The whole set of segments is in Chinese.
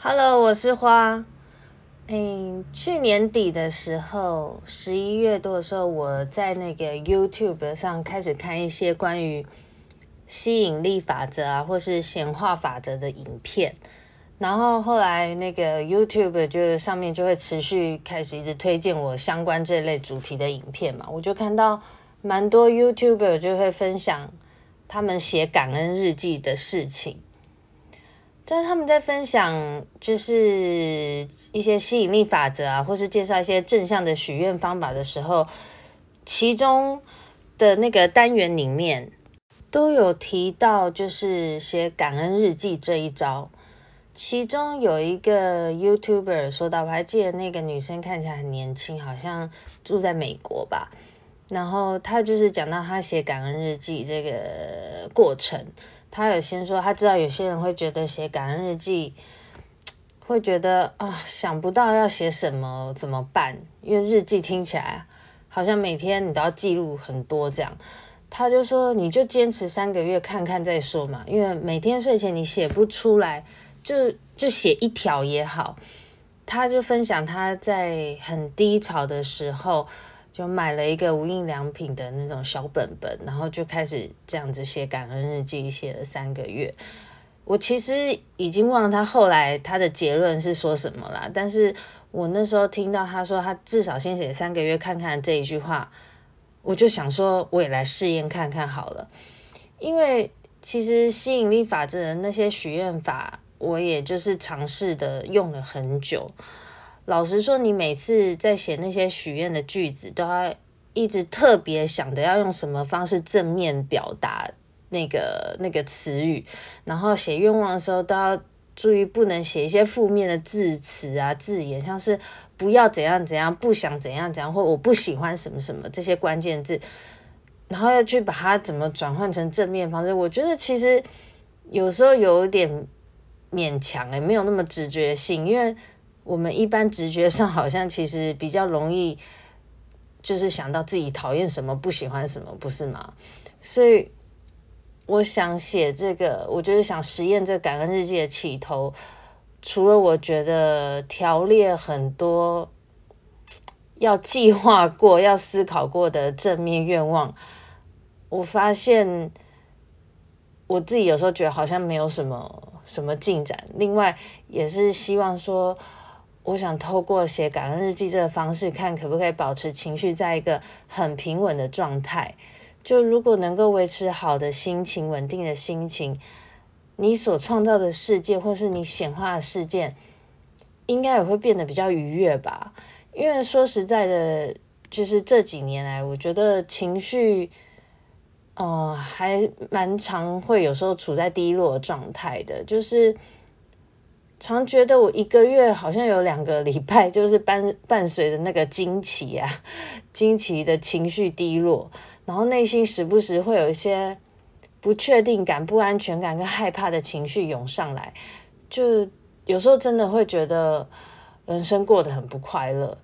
Hello，我是花。嗯，去年底的时候，十一月多的时候，我在那个 YouTube 上开始看一些关于吸引力法则啊，或是显化法则的影片。然后后来那个 YouTube 就上面就会持续开始一直推荐我相关这类主题的影片嘛，我就看到蛮多 YouTuber 就会分享他们写感恩日记的事情。但是他们在分享就是一些吸引力法则啊，或是介绍一些正向的许愿方法的时候，其中的那个单元里面都有提到，就是写感恩日记这一招。其中有一个 YouTuber 说到，我还记得那个女生看起来很年轻，好像住在美国吧。然后她就是讲到她写感恩日记这个过程，她有先说，她知道有些人会觉得写感恩日记会觉得啊，想不到要写什么怎么办？因为日记听起来好像每天你都要记录很多这样。她就说，你就坚持三个月看看再说嘛，因为每天睡前你写不出来。就就写一条也好，他就分享他在很低潮的时候，就买了一个无印良品的那种小本本，然后就开始这样子写感恩日记，写了三个月。我其实已经忘了他后来他的结论是说什么啦，但是我那时候听到他说他至少先写三个月看看这一句话，我就想说我也来试验看看好了，因为其实吸引力法则的那些许愿法。我也就是尝试的用了很久。老实说，你每次在写那些许愿的句子，都要一直特别想的要用什么方式正面表达那个那个词语，然后写愿望的时候都要注意不能写一些负面的字词啊字眼，像是不要怎样怎样，不想怎样怎样，或我不喜欢什么什么这些关键字，然后要去把它怎么转换成正面方式。我觉得其实有时候有点。勉强诶，没有那么直觉性，因为我们一般直觉上好像其实比较容易，就是想到自己讨厌什么、不喜欢什么，不是吗？所以我想写这个，我就是想实验这个感恩日记的起头，除了我觉得条列很多 要计划过、要思考过的正面愿望，我发现我自己有时候觉得好像没有什么。什么进展？另外也是希望说，我想透过写感恩日记这个方式，看可不可以保持情绪在一个很平稳的状态。就如果能够维持好的心情、稳定的心情，你所创造的世界，或是你显化的事件，应该也会变得比较愉悦吧。因为说实在的，就是这几年来，我觉得情绪。哦、呃，还蛮常会有时候处在低落状态的，就是常觉得我一个月好像有两个礼拜，就是伴伴随着那个惊奇啊，经期的情绪低落，然后内心时不时会有一些不确定感、不安全感跟害怕的情绪涌上来，就有时候真的会觉得人生过得很不快乐。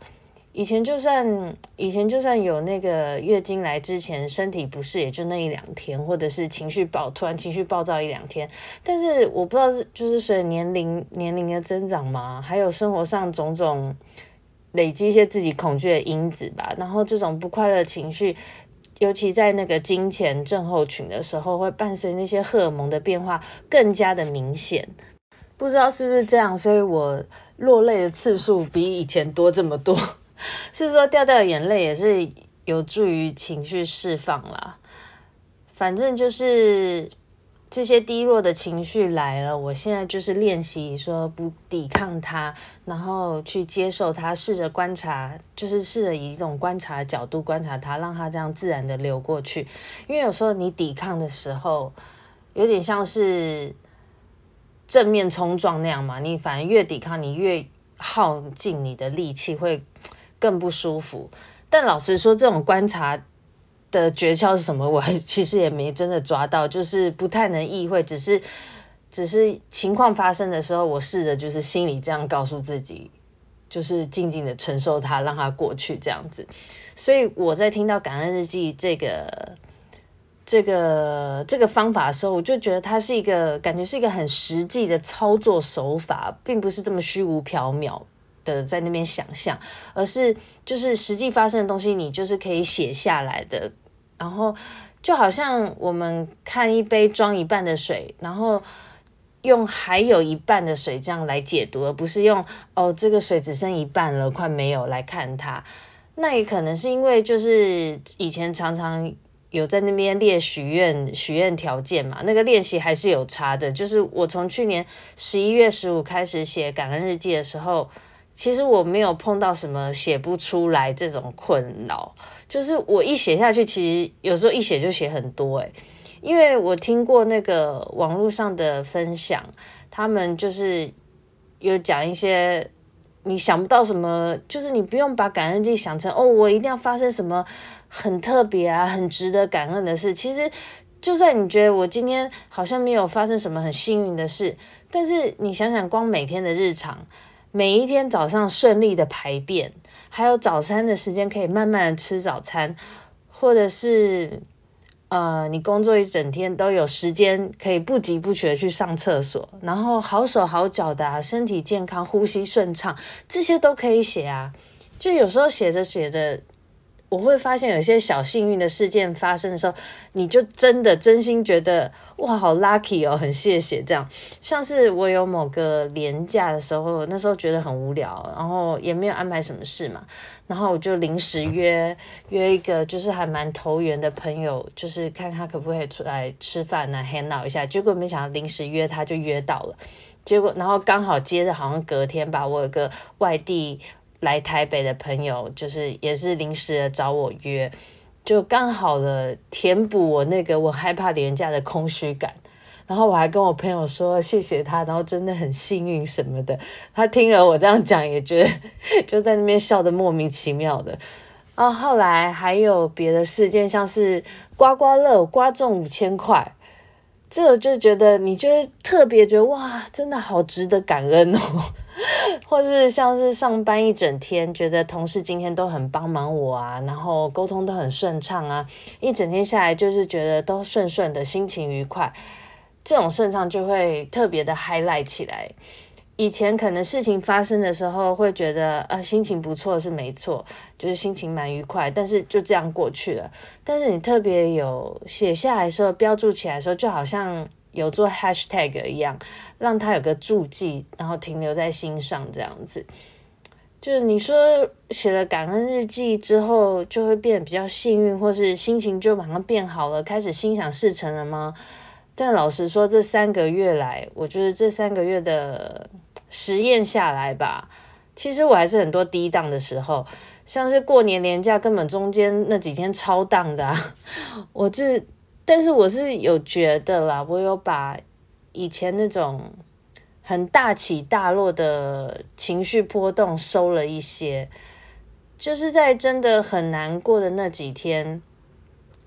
以前就算以前就算有那个月经来之前身体不适，也就那一两天，或者是情绪暴突然情绪暴躁一两天。但是我不知道是就是随着年龄年龄的增长嘛，还有生活上种种累积一些自己恐惧的因子吧。然后这种不快乐情绪，尤其在那个经前症候群的时候，会伴随那些荷尔蒙的变化更加的明显。不知道是不是这样，所以我落泪的次数比以前多这么多。是说掉掉眼泪也是有助于情绪释放啦。反正就是这些低落的情绪来了，我现在就是练习说不抵抗它，然后去接受它，试着观察，就是试着以一种观察的角度观察它，让它这样自然的流过去。因为有时候你抵抗的时候，有点像是正面冲撞那样嘛，你反而越抵抗，你越耗尽你的力气会。更不舒服，但老实说，这种观察的诀窍是什么？我其实也没真的抓到，就是不太能意会，只是只是情况发生的时候，我试着就是心里这样告诉自己，就是静静的承受它，让它过去这样子。所以我在听到感恩日记这个这个这个方法的时候，我就觉得它是一个感觉是一个很实际的操作手法，并不是这么虚无缥缈的在那边想象，而是就是实际发生的东西，你就是可以写下来的。然后就好像我们看一杯装一半的水，然后用还有一半的水这样来解读，而不是用哦这个水只剩一半了，快没有来看它。那也可能是因为就是以前常常有在那边列许愿许愿条件嘛，那个练习还是有差的。就是我从去年十一月十五开始写感恩日记的时候。其实我没有碰到什么写不出来这种困扰，就是我一写下去，其实有时候一写就写很多诶，因为我听过那个网络上的分享，他们就是有讲一些你想不到什么，就是你不用把感恩记想成哦，我一定要发生什么很特别啊、很值得感恩的事。其实就算你觉得我今天好像没有发生什么很幸运的事，但是你想想，光每天的日常。每一天早上顺利的排便，还有早餐的时间可以慢慢的吃早餐，或者是呃，你工作一整天都有时间可以不急不徐的去上厕所，然后好手好脚的啊，身体健康，呼吸顺畅，这些都可以写啊。就有时候写着写着。我会发现有些小幸运的事件发生的时候，你就真的真心觉得哇，好 lucky 哦，很谢谢这样。像是我有某个连假的时候，那时候觉得很无聊，然后也没有安排什么事嘛，然后我就临时约约一个就是还蛮投缘的朋友，就是看他可不可以出来吃饭呢，hang out 一下。结果没想到临时约他就约到了，结果然后刚好接着好像隔天吧，我有个外地。来台北的朋友就是也是临时的找我约，就刚好了填补我那个我害怕廉价的空虚感。然后我还跟我朋友说谢谢他，然后真的很幸运什么的。他听了我这样讲，也觉得 就在那边笑得莫名其妙的。然后后来还有别的事件，像是刮刮乐刮中五千块，这个就觉得你就特别觉得哇，真的好值得感恩哦。或是像是上班一整天，觉得同事今天都很帮忙我啊，然后沟通都很顺畅啊，一整天下来就是觉得都顺顺的，心情愉快，这种顺畅就会特别的 highlight 起来。以前可能事情发生的时候会觉得啊，心情不错是没错，就是心情蛮愉快，但是就这样过去了。但是你特别有写下来的时候，标注起来的时候，就好像。有做 hashtag 一样，让他有个注记，然后停留在心上，这样子。就是你说写了感恩日记之后，就会变得比较幸运，或是心情就马上变好了，开始心想事成了吗？但老实说，这三个月来，我觉得这三个月的实验下来吧，其实我还是很多低档的时候，像是过年年假，根本中间那几天超档的啊，我这。但是我是有觉得啦，我有把以前那种很大起大落的情绪波动收了一些，就是在真的很难过的那几天，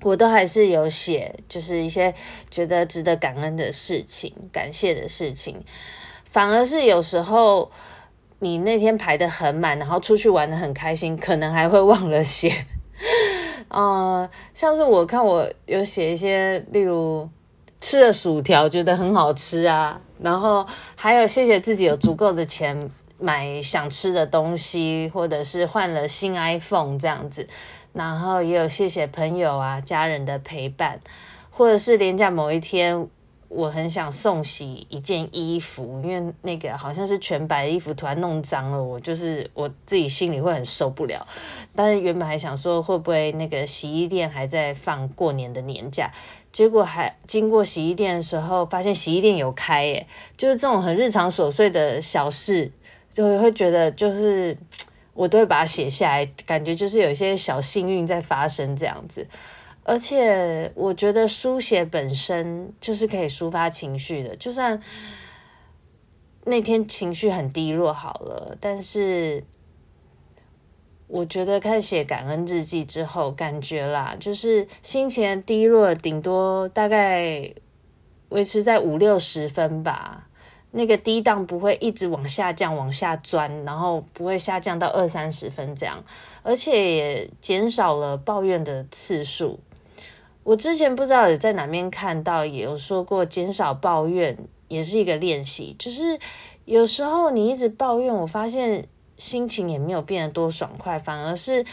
我都还是有写，就是一些觉得值得感恩的事情、感谢的事情。反而是有时候你那天排得很满，然后出去玩得很开心，可能还会忘了写。嗯、像是我看我有写一些，例如吃了薯条觉得很好吃啊，然后还有谢谢自己有足够的钱买想吃的东西，或者是换了新 iPhone 这样子，然后也有谢谢朋友啊、家人的陪伴，或者是连假某一天。我很想送洗一件衣服，因为那个好像是全白的衣服，突然弄脏了，我就是我自己心里会很受不了。但是原本还想说，会不会那个洗衣店还在放过年的年假？结果还经过洗衣店的时候，发现洗衣店有开耶。就是这种很日常琐碎的小事，就会觉得就是我都会把它写下来，感觉就是有一些小幸运在发生这样子。而且我觉得书写本身就是可以抒发情绪的，就算那天情绪很低落好了，但是我觉得开始写感恩日记之后，感觉啦，就是心情低落，顶多大概维持在五六十分吧。那个低档不会一直往下降、往下钻，然后不会下降到二三十分这样，而且也减少了抱怨的次数。我之前不知道在哪边看到，也有说过减少抱怨也是一个练习，就是有时候你一直抱怨，我发现心情也没有变得多爽快，反而是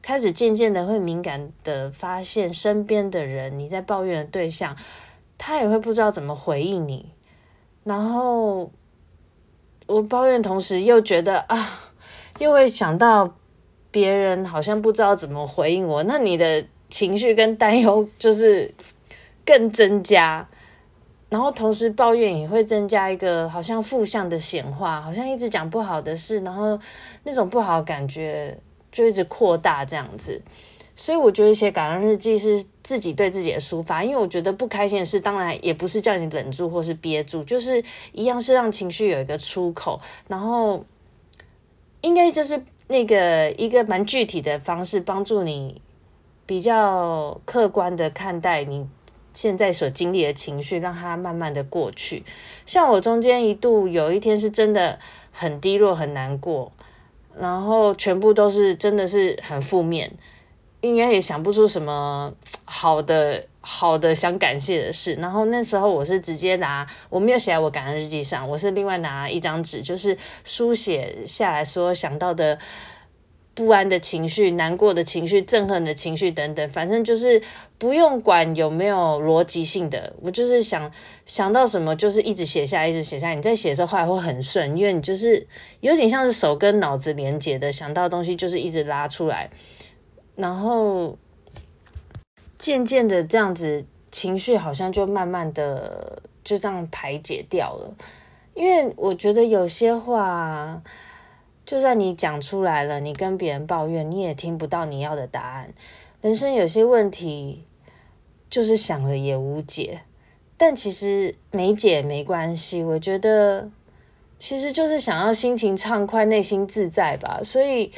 开始渐渐的会敏感的发现身边的人，你在抱怨的对象，他也会不知道怎么回应你。然后我抱怨，同时又觉得啊，又会想到别人好像不知道怎么回应我，那你的情绪跟担忧就是更增加。然后同时抱怨也会增加一个好像负向的显化，好像一直讲不好的事，然后那种不好感觉就一直扩大这样子。所以我觉得写感恩日记是自己对自己的抒发，因为我觉得不开心的事，当然也不是叫你忍住或是憋住，就是一样是让情绪有一个出口，然后应该就是那个一个蛮具体的方式，帮助你比较客观的看待你现在所经历的情绪，让它慢慢的过去。像我中间一度有一天是真的很低落、很难过，然后全部都是真的是很负面。应该也想不出什么好的好的想感谢的事。然后那时候我是直接拿，我没有写在我感恩日记上，我是另外拿一张纸，就是书写下来说想到的不安的情绪、难过的情绪、憎恨的情绪等等，反正就是不用管有没有逻辑性的，我就是想想到什么就是一直写下，一直写下。你在写的时候后来会很顺，因为你就是有点像是手跟脑子连接的，想到东西就是一直拉出来。然后渐渐的这样子，情绪好像就慢慢的就这样排解掉了。因为我觉得有些话，就算你讲出来了，你跟别人抱怨，你也听不到你要的答案。人生有些问题，就是想了也无解。但其实没解没关系，我觉得其实就是想要心情畅快，内心自在吧。所以。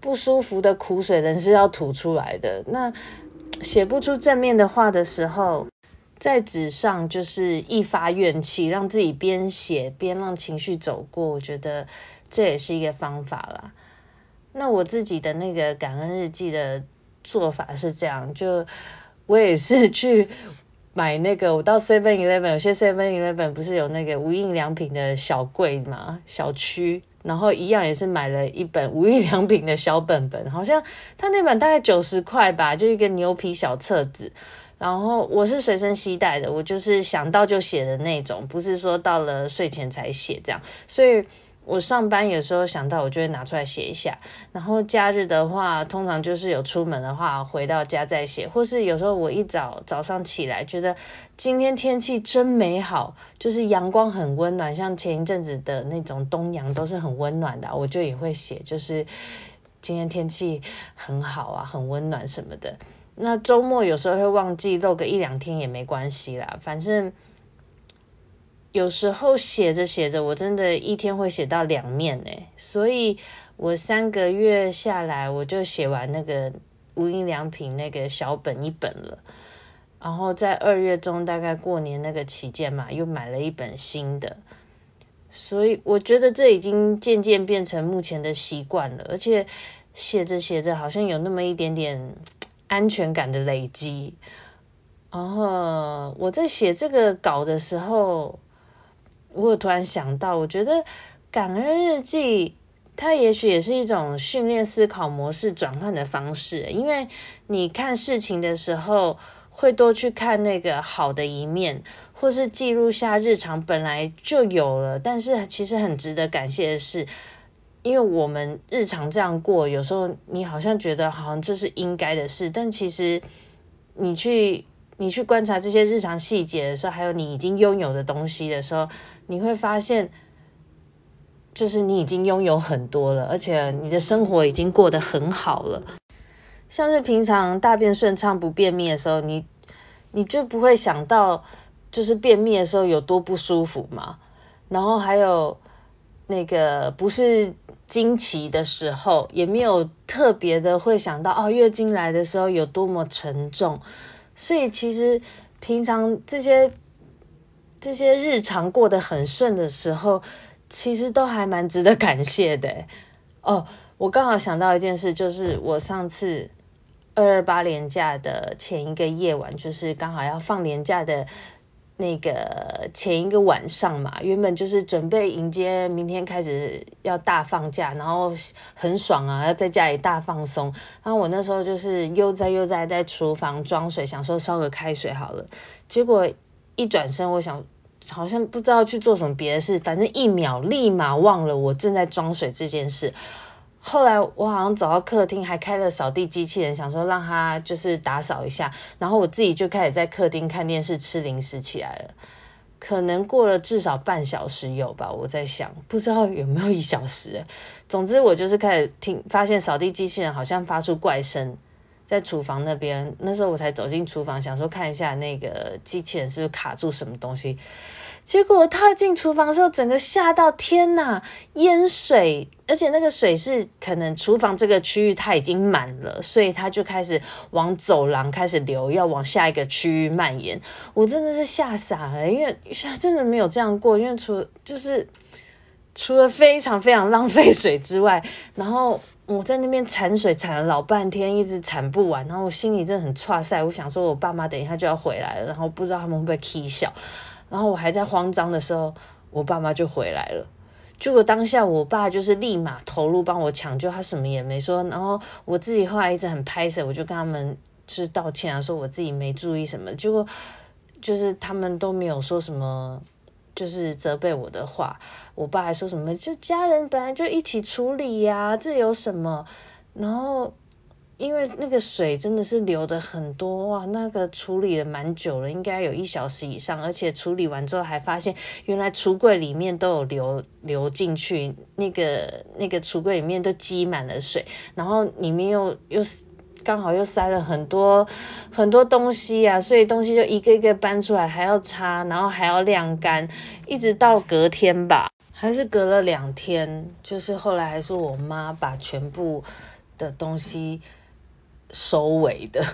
不舒服的苦水，人是要吐出来的。那写不出正面的话的时候，在纸上就是一发怨气，让自己边写边让情绪走过。我觉得这也是一个方法啦。那我自己的那个感恩日记的做法是这样，就 我也是去买那个，我到 Seven Eleven，有些 Seven Eleven 不是有那个无印良品的小柜嘛，小区。然后一样也是买了一本无印良品的小本本，好像他那本大概九十块吧，就一个牛皮小册子。然后我是随身携带的，我就是想到就写的那种，不是说到了睡前才写这样，所以。我上班有时候想到，我就会拿出来写一下。然后假日的话，通常就是有出门的话，回到家再写。或是有时候我一早早上起来，觉得今天天气真美好，就是阳光很温暖，像前一阵子的那种东阳都是很温暖的，我就也会写，就是今天天气很好啊，很温暖什么的。那周末有时候会忘记漏个一两天也没关系啦，反正。有时候写着写着，我真的一天会写到两面诶，所以我三个月下来，我就写完那个无印良品那个小本一本了。然后在二月中，大概过年那个期间嘛，又买了一本新的。所以我觉得这已经渐渐变成目前的习惯了，而且写着写着，好像有那么一点点安全感的累积。然后我在写这个稿的时候。我有突然想到，我觉得感恩日记，它也许也是一种训练思考模式转换的方式，因为你看事情的时候，会多去看那个好的一面，或是记录下日常本来就有了，但是其实很值得感谢的是，因为我们日常这样过，有时候你好像觉得好像这是应该的事，但其实你去。你去观察这些日常细节的时候，还有你已经拥有的东西的时候，你会发现，就是你已经拥有很多了，而且你的生活已经过得很好了。像是平常大便顺畅不便秘的时候，你你就不会想到，就是便秘的时候有多不舒服嘛。然后还有那个不是经期的时候，也没有特别的会想到哦，月经来的时候有多么沉重。所以其实平常这些这些日常过得很顺的时候，其实都还蛮值得感谢的。哦，我刚好想到一件事，就是我上次二二八连假的前一个夜晚，就是刚好要放连假的。那个前一个晚上嘛，原本就是准备迎接明天开始要大放假，然后很爽啊，要在家里大放松。然后我那时候就是悠哉悠哉在厨房装水，想说烧个开水好了。结果一转身，我想好像不知道去做什么别的事，反正一秒立马忘了我正在装水这件事。后来我好像走到客厅，还开了扫地机器人，想说让他就是打扫一下，然后我自己就开始在客厅看电视、吃零食起来了。可能过了至少半小时有吧，我在想，不知道有没有一小时。总之我就是开始听，发现扫地机器人好像发出怪声，在厨房那边。那时候我才走进厨房，想说看一下那个机器人是不是卡住什么东西。结果我踏进厨房的时候，整个吓到天哪，淹水！而且那个水是可能厨房这个区域它已经满了，所以它就开始往走廊开始流，要往下一个区域蔓延。我真的是吓傻了，因为真的没有这样过。因为除就是除了非常非常浪费水之外，然后我在那边铲水铲了老半天，一直铲不完，然后我心里真的很挫塞。我想说，我爸妈等一下就要回来了，然后不知道他们会不会起笑。然后我还在慌张的时候，我爸妈就回来了。结果当下我爸就是立马投入帮我抢救，他什么也没说。然后我自己后来一直很拍谢，我就跟他们就是道歉啊，说我自己没注意什么。结果就是他们都没有说什么，就是责备我的话。我爸还说什么，就家人本来就一起处理呀，这有什么？然后。因为那个水真的是流的很多哇，那个处理了蛮久了，应该有一小时以上，而且处理完之后还发现，原来橱柜里面都有流流进去，那个那个橱柜里面都积满了水，然后里面又又刚好又塞了很多很多东西啊，所以东西就一个一个搬出来，还要擦，然后还要晾干，一直到隔天吧，还是隔了两天，就是后来还是我妈把全部的东西。收尾的，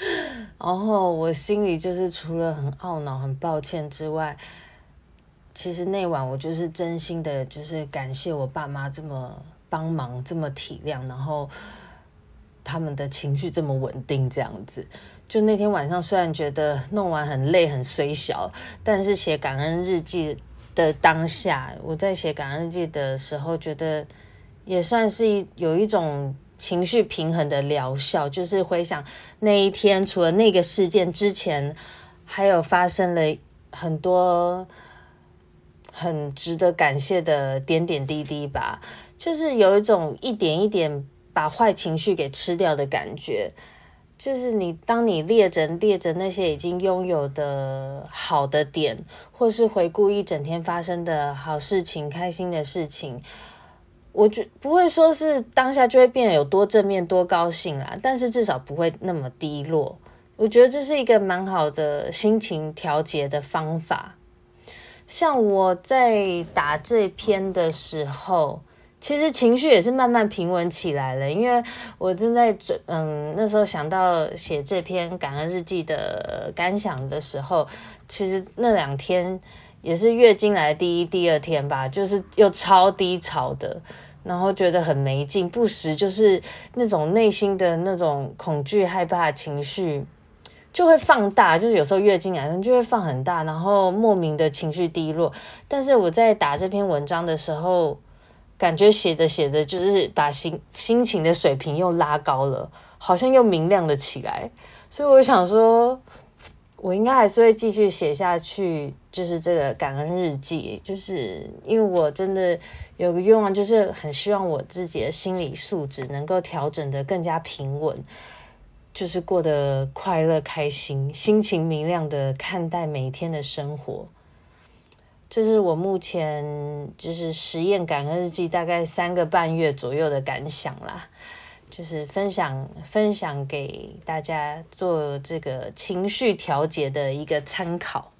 然后我心里就是除了很懊恼、很抱歉之外，其实那晚我就是真心的，就是感谢我爸妈这么帮忙、这么体谅，然后他们的情绪这么稳定，这样子。就那天晚上，虽然觉得弄完很累、很衰小，但是写感恩日记的当下，我在写感恩日记的时候，觉得也算是一有一种。情绪平衡的疗效，就是回想那一天，除了那个事件之前，还有发生了很多很值得感谢的点点滴滴吧。就是有一种一点一点把坏情绪给吃掉的感觉。就是你当你列着列着那些已经拥有的好的点，或是回顾一整天发生的好事情、开心的事情。我觉不会说是当下就会变得有多正面多高兴啦，但是至少不会那么低落。我觉得这是一个蛮好的心情调节的方法。像我在打这篇的时候，其实情绪也是慢慢平稳起来了，因为我正在准嗯那时候想到写这篇感恩日记的感想的时候，其实那两天也是月经来第一第二天吧，就是又超低潮的。然后觉得很没劲，不时就是那种内心的那种恐惧、害怕情绪就会放大，就是有时候月经来就会放很大，然后莫名的情绪低落。但是我在打这篇文章的时候，感觉写着写着就是把心心情的水平又拉高了，好像又明亮了起来。所以我想说。我应该还是会继续写下去，就是这个感恩日记，就是因为我真的有个愿望，就是很希望我自己的心理素质能够调整得更加平稳，就是过得快乐开心、心情明亮的看待每天的生活。这是我目前就是实验感恩日记大概三个半月左右的感想啦。就是分享分享给大家做这个情绪调节的一个参考。